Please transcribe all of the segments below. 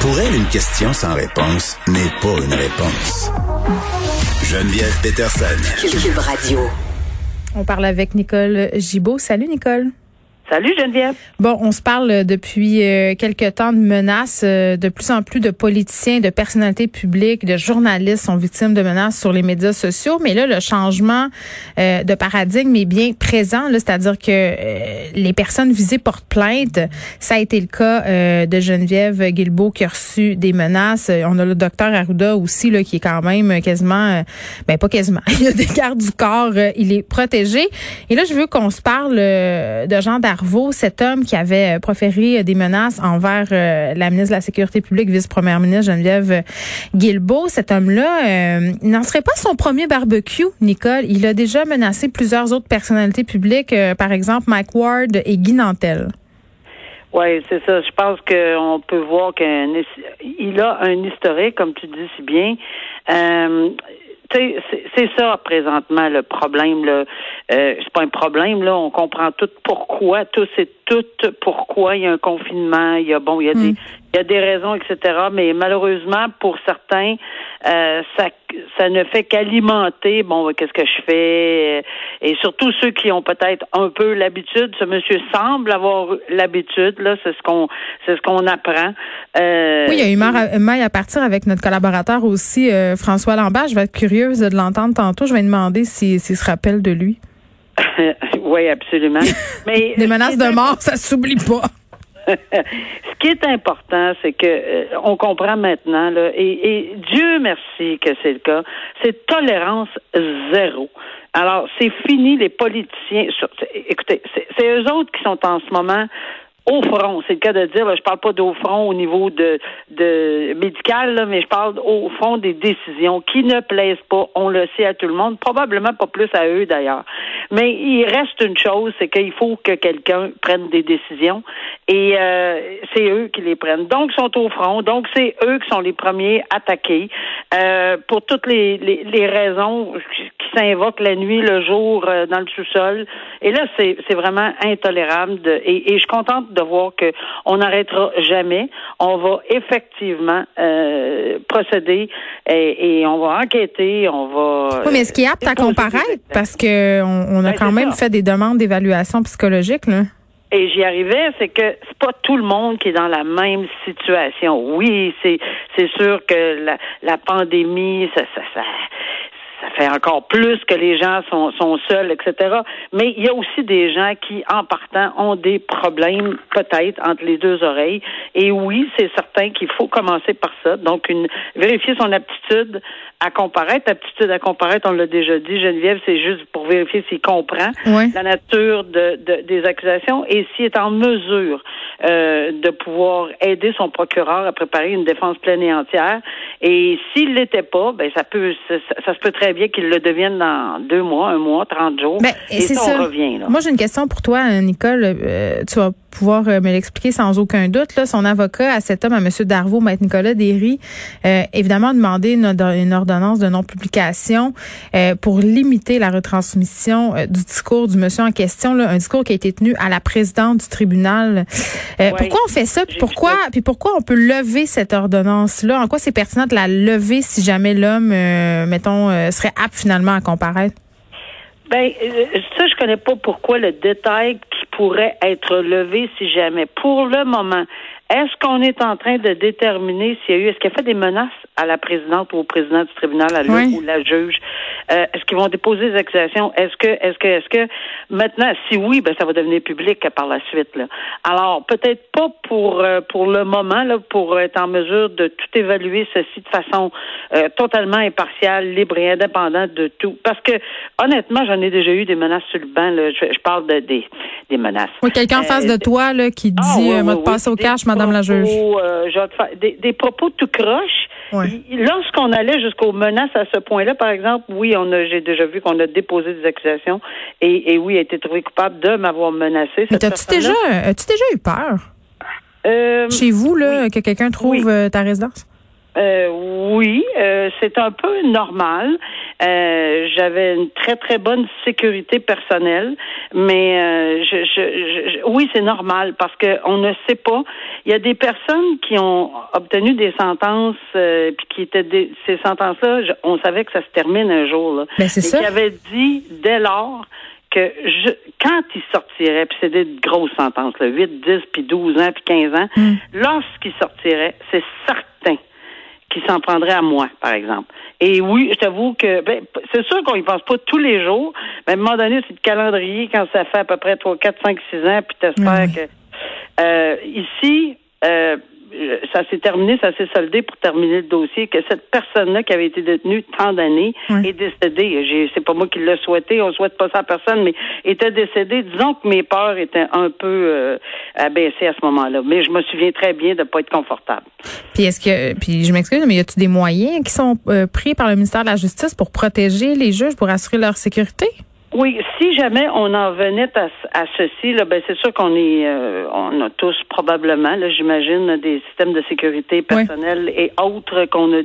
Pour elle, une question sans réponse n'est pas une réponse. Geneviève Peterson. Cube Radio. On parle avec Nicole Gibaud. Salut Nicole. Salut Geneviève. Bon, on se parle depuis euh, quelque temps de menaces. Euh, de plus en plus de politiciens, de personnalités publiques, de journalistes sont victimes de menaces sur les médias sociaux. Mais là, le changement euh, de paradigme est bien présent. C'est-à-dire que les personnes visées portent plainte. Ça a été le cas de Geneviève Guilbeault qui a reçu des menaces. On a le docteur Arruda aussi, là, qui est quand même quasiment, ben pas quasiment, il a des gardes du corps, il est protégé. Et là, je veux qu'on se parle de gens cet homme qui avait euh, proféré des menaces envers euh, la ministre de la Sécurité publique, vice-première ministre Geneviève Guilbeault. Cet homme-là euh, n'en serait pas son premier barbecue, Nicole. Il a déjà menacé plusieurs autres personnalités publiques, par exemple Mike Ward et Guy Nantel. Oui, c'est ça. Je pense qu'on peut voir qu'il a un historique, comme tu dis si bien c'est ça présentement le problème. Là. Euh, c'est pas un problème là. On comprend tout pourquoi, tout c'est tout pourquoi il y a un confinement. Il y a bon, il y a des, hmm. il y a des raisons, etc. Mais malheureusement pour certains, euh, ça, ça ne fait qu'alimenter. Bon, qu'est-ce que je fais? Et surtout ceux qui ont peut-être un peu l'habitude. Ce monsieur semble avoir l'habitude. Là, c'est ce qu'on, c'est ce qu'on apprend. Euh, oui, il y a eu maille à partir avec notre collaborateur aussi, euh, François Lambert. Je vais être curieuse de l'entendre tantôt. Je vais demander s'il se rappelle de lui. oui, absolument. Mais les menaces de mort, ça s'oublie pas. Ce qui est important, c'est que euh, on comprend maintenant, et, Dieu merci que c'est le cas, c'est tolérance zéro. Alors, c'est fini les politiciens. Écoutez, c'est eux autres qui sont en ce moment au front. C'est le cas de dire, là, je parle pas d'au front au niveau de, médical, mais je parle au front des décisions qui ne plaisent pas. On le sait à tout le monde, probablement pas plus à eux d'ailleurs. Mais il reste une chose, c'est qu'il faut que quelqu'un prenne des décisions et euh, c'est eux qui les prennent. Donc, ils sont au front. Donc, c'est eux qui sont les premiers attaqués euh, pour toutes les, les, les raisons qui s'invoquent la nuit, le jour, euh, dans le sous-sol. Et là, c'est vraiment intolérable. De, et, et je suis contente de voir qu'on n'arrêtera jamais. On va effectivement euh, procéder et, on va enquêter, on va. Oui, mais est-ce qu'il est apte à comparaître? Parce qu'on on a ben, quand même fait des demandes d'évaluation psychologique, là. Et j'y arrivais, c'est que c'est pas tout le monde qui est dans la même situation. Oui, c'est c'est sûr que la, la pandémie, ça, ça, ça ça fait encore plus que les gens sont, sont seuls, etc. Mais il y a aussi des gens qui, en partant, ont des problèmes peut-être entre les deux oreilles. Et oui, c'est certain qu'il faut commencer par ça. Donc, une, vérifier son aptitude à comparaître. Aptitude à comparaître, on l'a déjà dit, Geneviève, c'est juste pour vérifier s'il comprend la nature de, de, des accusations et s'il est en mesure euh, de pouvoir aider son procureur à préparer une défense pleine et entière. Et s'il l'était pas, ben ça peut, ça, ça se peut très bien qu'il le devienne dans deux mois, un mois, trente jours. Ben, et ça, on revient. Moi, j'ai une question pour toi, Nicole. Euh, tu vas pouvoir euh, me l'expliquer sans aucun doute. Là, son avocat à cet homme, à M. Darvaux, Maître Nicolas Derry, euh, évidemment demandé une, une, ordonnance de non-publication euh, pour limiter la retransmission du discours du monsieur en question, là, un discours qui a été tenu à la présidente du tribunal. Pourquoi on fait ça? Puis pourquoi, puis pourquoi on peut lever cette ordonnance-là? En quoi c'est pertinent de la lever si jamais l'homme, mettons, serait apte finalement à comparaître? Ben, ça, je connais pas pourquoi le détail pourrait être levé si jamais. Pour le moment, est-ce qu'on est en train de déterminer s'il y a eu, est-ce qu'il a fait des menaces à la présidente ou au président du tribunal, à lui ou la juge? Euh, est-ce qu'ils vont déposer des accusations? Est-ce que, est-ce que, est-ce que, maintenant, si oui, ben, ça va devenir public par la suite, là. Alors, peut-être pas pour, euh, pour le moment, là, pour être en mesure de tout évaluer ceci de façon euh, totalement impartiale, libre et indépendante de tout. Parce que, honnêtement, j'en ai déjà eu des menaces sur le banc, là. Je, parle de, des, des menaces. Oui, quelqu'un en face de toi, là, qui ah, dit, ah, oui, passe au cash, Madame la juge. des, des propos tout croche Lorsqu'on allait jusqu'aux menaces à ce point-là, par exemple, oui, on a, j'ai déjà vu qu'on a déposé des accusations et, et oui, a été trouvé coupable de m'avoir menacé. Mais as-tu déjà, as-tu déjà eu peur? Euh, Chez vous, là, que quelqu'un trouve euh, ta résidence? Euh, oui, euh, c'est un peu normal. Euh, j'avais une très très bonne sécurité personnelle, mais euh, je, je, oui, c'est normal parce que on ne sait pas. Il y a des personnes qui ont obtenu des sentences euh, puis qui étaient des, ces sentences-là, on savait que ça se termine un jour là. Ben, c'est ça. Qui avaient dit dès lors que je, quand il sortirait, puis c'est des grosses sentences, là, 8, 10, puis 12 ans, puis 15 ans, Hmm. lorsqu'il sortirait, c'est certain qu'il s'en prendrait à moi, par exemple. Et oui, je t'avoue que ben, c'est sûr qu'on y pense pas tous les jours, mais à un moment donné, c'est le calendrier quand ça fait à peu près 3, 4, 5, 6 ans, puis t'espères que euh, ici, euh, ça s'est terminé, ça s'est soldé pour terminer le dossier, que cette personne-là qui avait été détenue tant d'années Oui. est décédée. C'est pas moi qui l'ai souhaité, on souhaite pas ça à personne, mais était décédée. Disons que mes peurs étaient un peu euh, abaissées à ce moment-là. Mais je me souviens très bien de pas être confortable. Puis est-ce que puis je m'excuse, mais y a-t-il des moyens qui sont euh, pris par le ministère de la Justice pour protéger les juges, pour assurer leur sécurité? Oui, si jamais on en venait à, à ceci, là, ben c'est sûr qu'on est, euh, on a tous probablement, là, j'imagine, des systèmes de sécurité personnelle et autres qu'on ne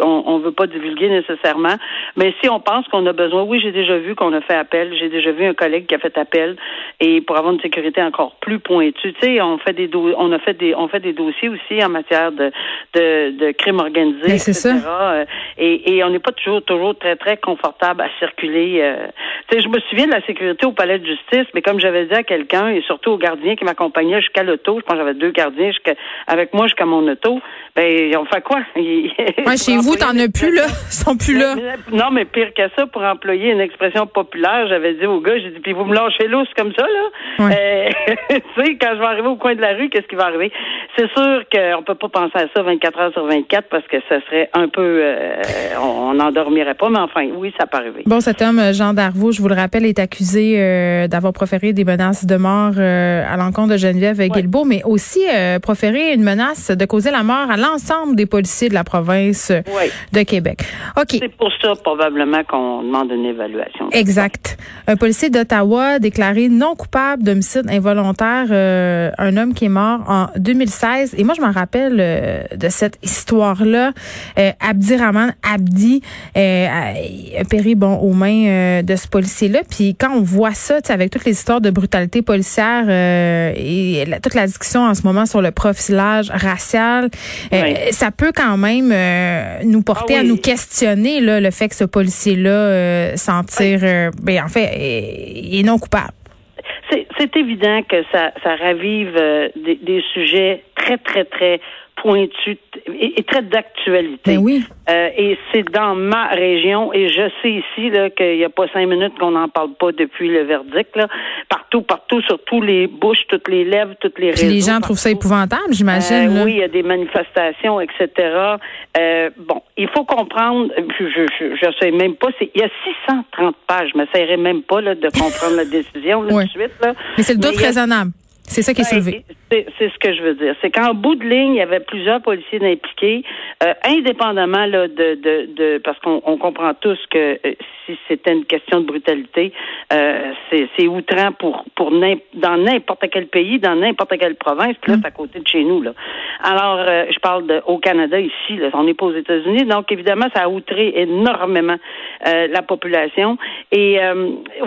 on, on veut pas divulguer nécessairement. Mais si on pense qu'on a besoin, oui, j'ai déjà vu qu'on a fait appel, j'ai déjà vu un collègue qui a fait appel et pour avoir une sécurité encore plus pointue, tu sais, on fait des do- on a fait des, on fait des dossiers aussi en matière de de, de crime organisé, Ben, etc. ça. Euh, et, et on n'est pas toujours toujours très très confortable à circuler. euh. Tu sais, je me souviens de la sécurité au palais de justice, mais comme j'avais dit à quelqu'un et surtout au gardien qui m'accompagnait jusqu'à l'auto, je pense que j'avais deux gardiens jusqu'à avec moi jusqu'à mon auto. Ben on fait quoi? Ils- Ouais, chez vous, t'en as plus là, ils sont plus là. Non, mais pire que ça, pour employer une expression populaire, j'avais dit au gars, j'ai dit, puis vous me lâchez lousse comme ça, là. Ouais. Euh, tu sais, quand je vais arriver au coin de la rue, qu'est-ce qui va arriver? C'est sûr qu'on peut pas penser à ça 24 heures sur 24 parce que ça serait un peu, euh, on n'endormirait pas, mais enfin, oui, ça peut arriver. Bon, cet homme, Jean Darvaux, je vous le rappelle, est accusé euh, d'avoir proféré des menaces de mort euh, à l'encontre de Geneviève Guilbeault, mais aussi euh, proféré une menace de causer la mort à l'ensemble des policiers de la province de Québec. OK. C'est pour ça, probablement, qu'on demande une évaluation. Exact. Un policier d'Ottawa déclaré non coupable d'homicide involontaire, euh, un homme qui est mort en 2016. Et moi, je me rappelle de cette histoire-là. Abdirahman Abdi a péri bon aux mains de ce policier-là. Puis quand on voit ça, avec toutes les histoires de brutalité policière euh, et la- toute la discussion en ce moment sur le profilage racial, euh, Oui. ça peut quand même euh, nous porter Ah à oui. nous questionner là, le fait que ce policier-là s'en tire, euh, ben, en fait, est, est non coupable. C'est évident que ça, ça ravive des, des sujets très, très, très pointus t- et, et très d'actualité. Ben oui. Euh, et c'est dans ma région, et je sais ici là, qu'il n'y a pas cinq minutes qu'on n'en parle pas depuis le verdict. Là. Partout, partout, sur tous les bouches, toutes les lèvres, toutes les Puis réseaux. les gens trouvent ça épouvantable, j'imagine. Euh, oui, il y a des manifestations, etc. Euh, bon, il faut comprendre, je je, je, je sais même pas, c'est il y a 630 pages, je m'essayerai même pas là, de comprendre la décision là, de suite. Là. Mais c'est le doute a- raisonnable. C'est ça qui est Ouais, soulevé. C'est ce que je veux dire. C'est qu'en bout de ligne, il y avait plusieurs policiers impliqués, euh, indépendamment là, de, de, de parce qu'on on comprend tous que euh, si c'était une question de brutalité, euh, c'est outrant pour pour dans n'importe quel pays, dans n'importe quelle province. Puis là, c'est à côté de chez nous. Là. Alors, je parle de, au Canada ici. Là, on n'est pas aux États-Unis, donc évidemment, ça a outré énormément la population. Et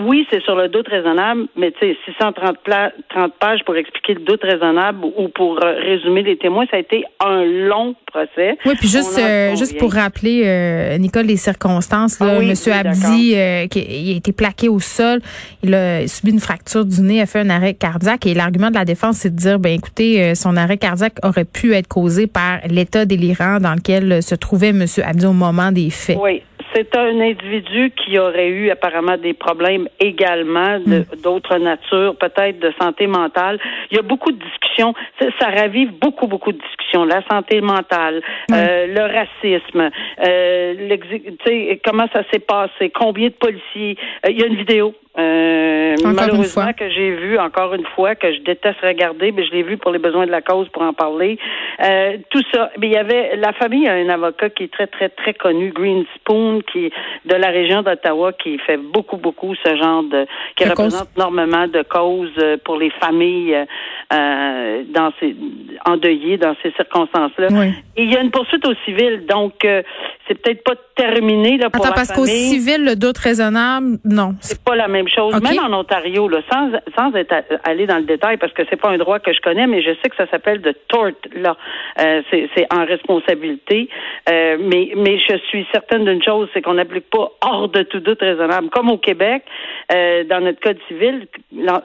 oui, c'est sur le doute raisonnable, mais tu sais, 630 pla- 30 pages pour expliquer le doute raisonnable ou pour euh, résumer les témoins, ça a été un long procès. Oui, puis juste, euh, juste pour rappeler, euh, Nicole, les circonstances, là, Ah oui, Monsieur oui, Abdi, euh, qui il a été plaqué au sol, il a subi une fracture du nez, a fait un arrêt cardiaque, et l'argument de la défense, c'est de dire, ben écoutez, son arrêt cardiaque aurait pu être causé par l'état délirant dans lequel se trouvait Monsieur Abdi au moment des faits. Oui. C'est un individu qui aurait eu apparemment des problèmes également Hmm. d'autres natures, peut-être de santé mentale. Il y a beaucoup de discussions. Ça, ça ravive beaucoup, beaucoup de discussions. La santé mentale, euh, le racisme, euh, comment ça s'est passé, combien de policiers. Euh, il y a une vidéo. Euh, malheureusement que j'ai vu encore une fois que je déteste regarder, mais je l'ai vu pour les besoins de la cause pour en parler. Euh, tout ça, mais il y avait la famille a un avocat qui est très très très connu, Green Spoon, qui est de la région d'Ottawa, qui fait beaucoup beaucoup ce genre de qui représente énormément de causes euh, pour les familles euh, dans ces endeuillées dans ces circonstances-là. Oui. Et il y a une poursuite au civil, donc euh, c'est peut-être pas terminé là pour Attends, parce qu'au civil, le doute raisonnable, non. C'est pas la même chose. Même en Ontario, là, sans sans être aller dans le détail, parce que c'est pas un droit que je connais, mais je sais que ça s'appelle de tort là. Euh, c'est en responsabilité. Euh, mais mais je suis certaine d'une chose, c'est qu'on n'applique pas hors de tout doute raisonnable. Comme au Québec, euh, dans notre code civil,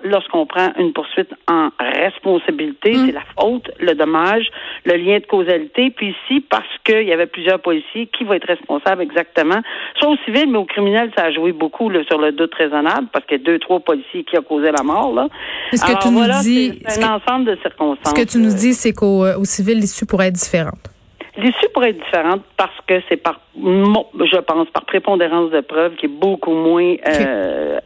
lorsqu'on prend une poursuite en responsabilité, mm. c'est la faute, le dommage, le lien de causalité. Puis ici, parce qu'il y avait plusieurs policiers, qui va être responsable exactement? Soit au civil, mais au criminel, ça a joué beaucoup sur le doute raisonnable, parce qu'il y a deux, trois policiers qui ont causé la mort. Là. Ce que tu nous dis, c'est un ensemble de circonstances. Ce que tu nous dis, c'est qu'au euh, civil, l'issue pourrait être différente. L'issue pourrait être différente parce que c'est par, je pense, par prépondérance de preuves qui est beaucoup moins euh,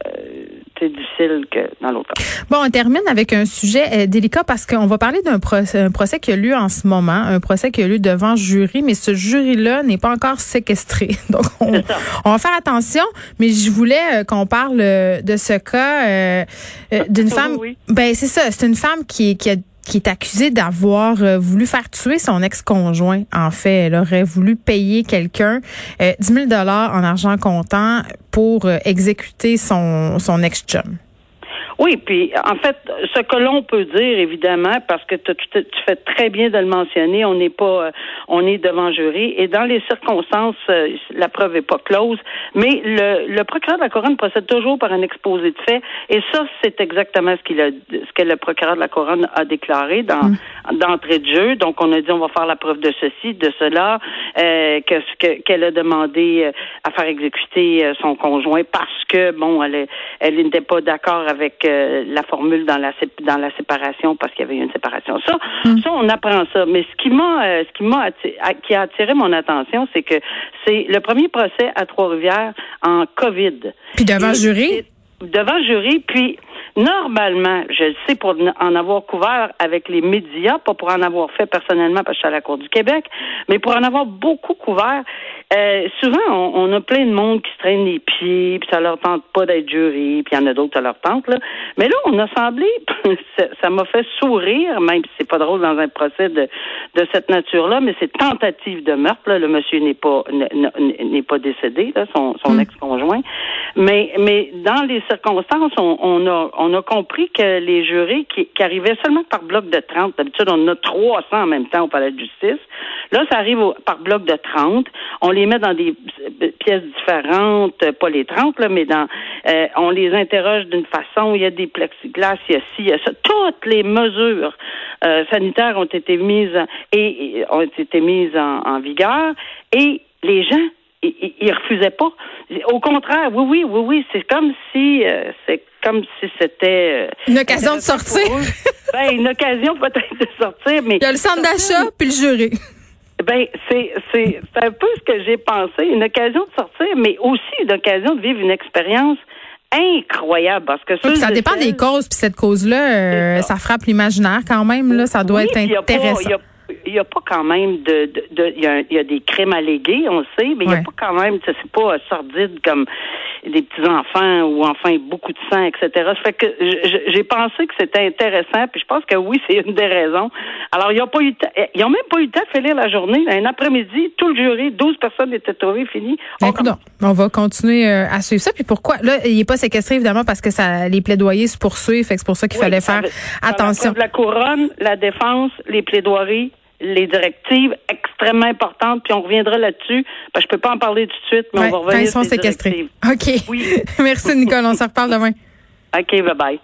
difficile que dans l'autre cas. Bon, on termine avec un sujet euh, délicat parce qu'on va parler d'un procès, procès qui a lieu en ce moment, un procès qui a lieu devant jury, mais ce jury-là n'est pas encore séquestré. Donc, on, va faire attention, mais je voulais euh, qu'on parle de ce cas d'une femme. Ben, c'est ça, c'est une femme qui, qui a qui est accusée d'avoir euh, voulu faire tuer son ex-conjoint. En fait, elle aurait voulu payer quelqu'un euh, 10 000 dollars en argent comptant pour euh, exécuter son, son ex-chum. Oui, puis en fait, ce que l'on peut dire, évidemment, parce que tu, fais très bien de le mentionner, on n'est pas, euh, on est devant jury, et dans les circonstances, euh, la preuve est pas close, mais le, le procureur de la couronne procède toujours par un exposé de fait, et ça, c'est exactement ce qu'il a, ce que le procureur de la couronne a déclaré dans mm. d'entrée de jeu. Donc, on a dit, on va faire la preuve de ceci, de cela, euh, que qu'elle a demandé euh, à faire exécuter son conjoint parce que bon, elle, elle n'était pas d'accord avec la formule dans la dans la séparation parce qu'il y avait eu une séparation. Ça, hmm. ça on apprend ça. Mais ce qui m'a euh, ce qui m'a qui a attiré mon attention, c'est que c'est le premier procès à Trois-Rivières en Covid. Puis devant jury? Devant jury, puis Normalement, je le sais pour en avoir couvert avec les médias, pas pour en avoir fait personnellement parce que je suis à la Cour du Québec, mais pour en avoir beaucoup couvert, euh, souvent on, a plein de monde qui se traîne les pieds, puis ça leur tente pas d'être jury, puis il y en a d'autres ça leur tente là. Mais là, on a semblé, ça m'a fait sourire, même si c'est pas drôle dans un procès de, de cette nature-là, mais c'est tentative de meurtre. Là. Le monsieur n'est pas n'est pas décédé, là, son, son mm. ex-conjoint. Mais mais dans les circonstances, on, on a on a compris que les jurés qui, arrivaient seulement par bloc de 30, d'habitude on a 300 en même temps au palais de justice, là ça arrive par bloc de 30, on les met dans des pièces différentes, pas les 30 là, mais dans euh, on les interroge d'une façon, il y a des plexiglas, il y a ci, il y a ça, toutes les mesures euh, sanitaires ont été mises et, ont été mises en vigueur. Et les gens il, il refusait pas. Au contraire, oui, oui, oui, oui, c'est comme si euh, c'est comme si c'était euh, une occasion de sortir. ben, une occasion peut-être de sortir, mais il y a le centre d'achat puis le jury. Ben, c'est c'est un peu ce que j'ai pensé, une occasion de sortir, mais aussi une occasion de vivre une expérience incroyable parce que ça dépend des causes puis cette cause là euh, ça. frappe l'imaginaire quand même là ça doit être intéressant il n'y a pas quand même de, de, il, y a, il y, a, des crimes allégués, on le sait, mais il n'y a pas quand même, c'est pas sordide comme des petits enfants ou enfin beaucoup de sang, etc. Ça fait que j'ai pensé que c'était intéressant, puis je pense que oui, c'est une des raisons. Alors, ils n'ont pas eu, ils même pas eu le temps de finir la journée. Un après-midi, tout le jury, 12 personnes étaient trouvées, fini. On, on va continuer euh, à suivre ça. Puis pourquoi? Là, il n'est pas séquestré évidemment parce que ça, les plaidoyers se poursuivent, fait que c'est pour ça qu'il fallait faire attention. La couronne, la défense, les plaidoiries, les directives extrêmement importantes, puis on reviendra là-dessus. Que je peux pas en parler tout de suite, mais on va revenir quand ils sont séquestrés. OK. Oui. Merci, Nicole. On se reparle demain. OK, bye-bye.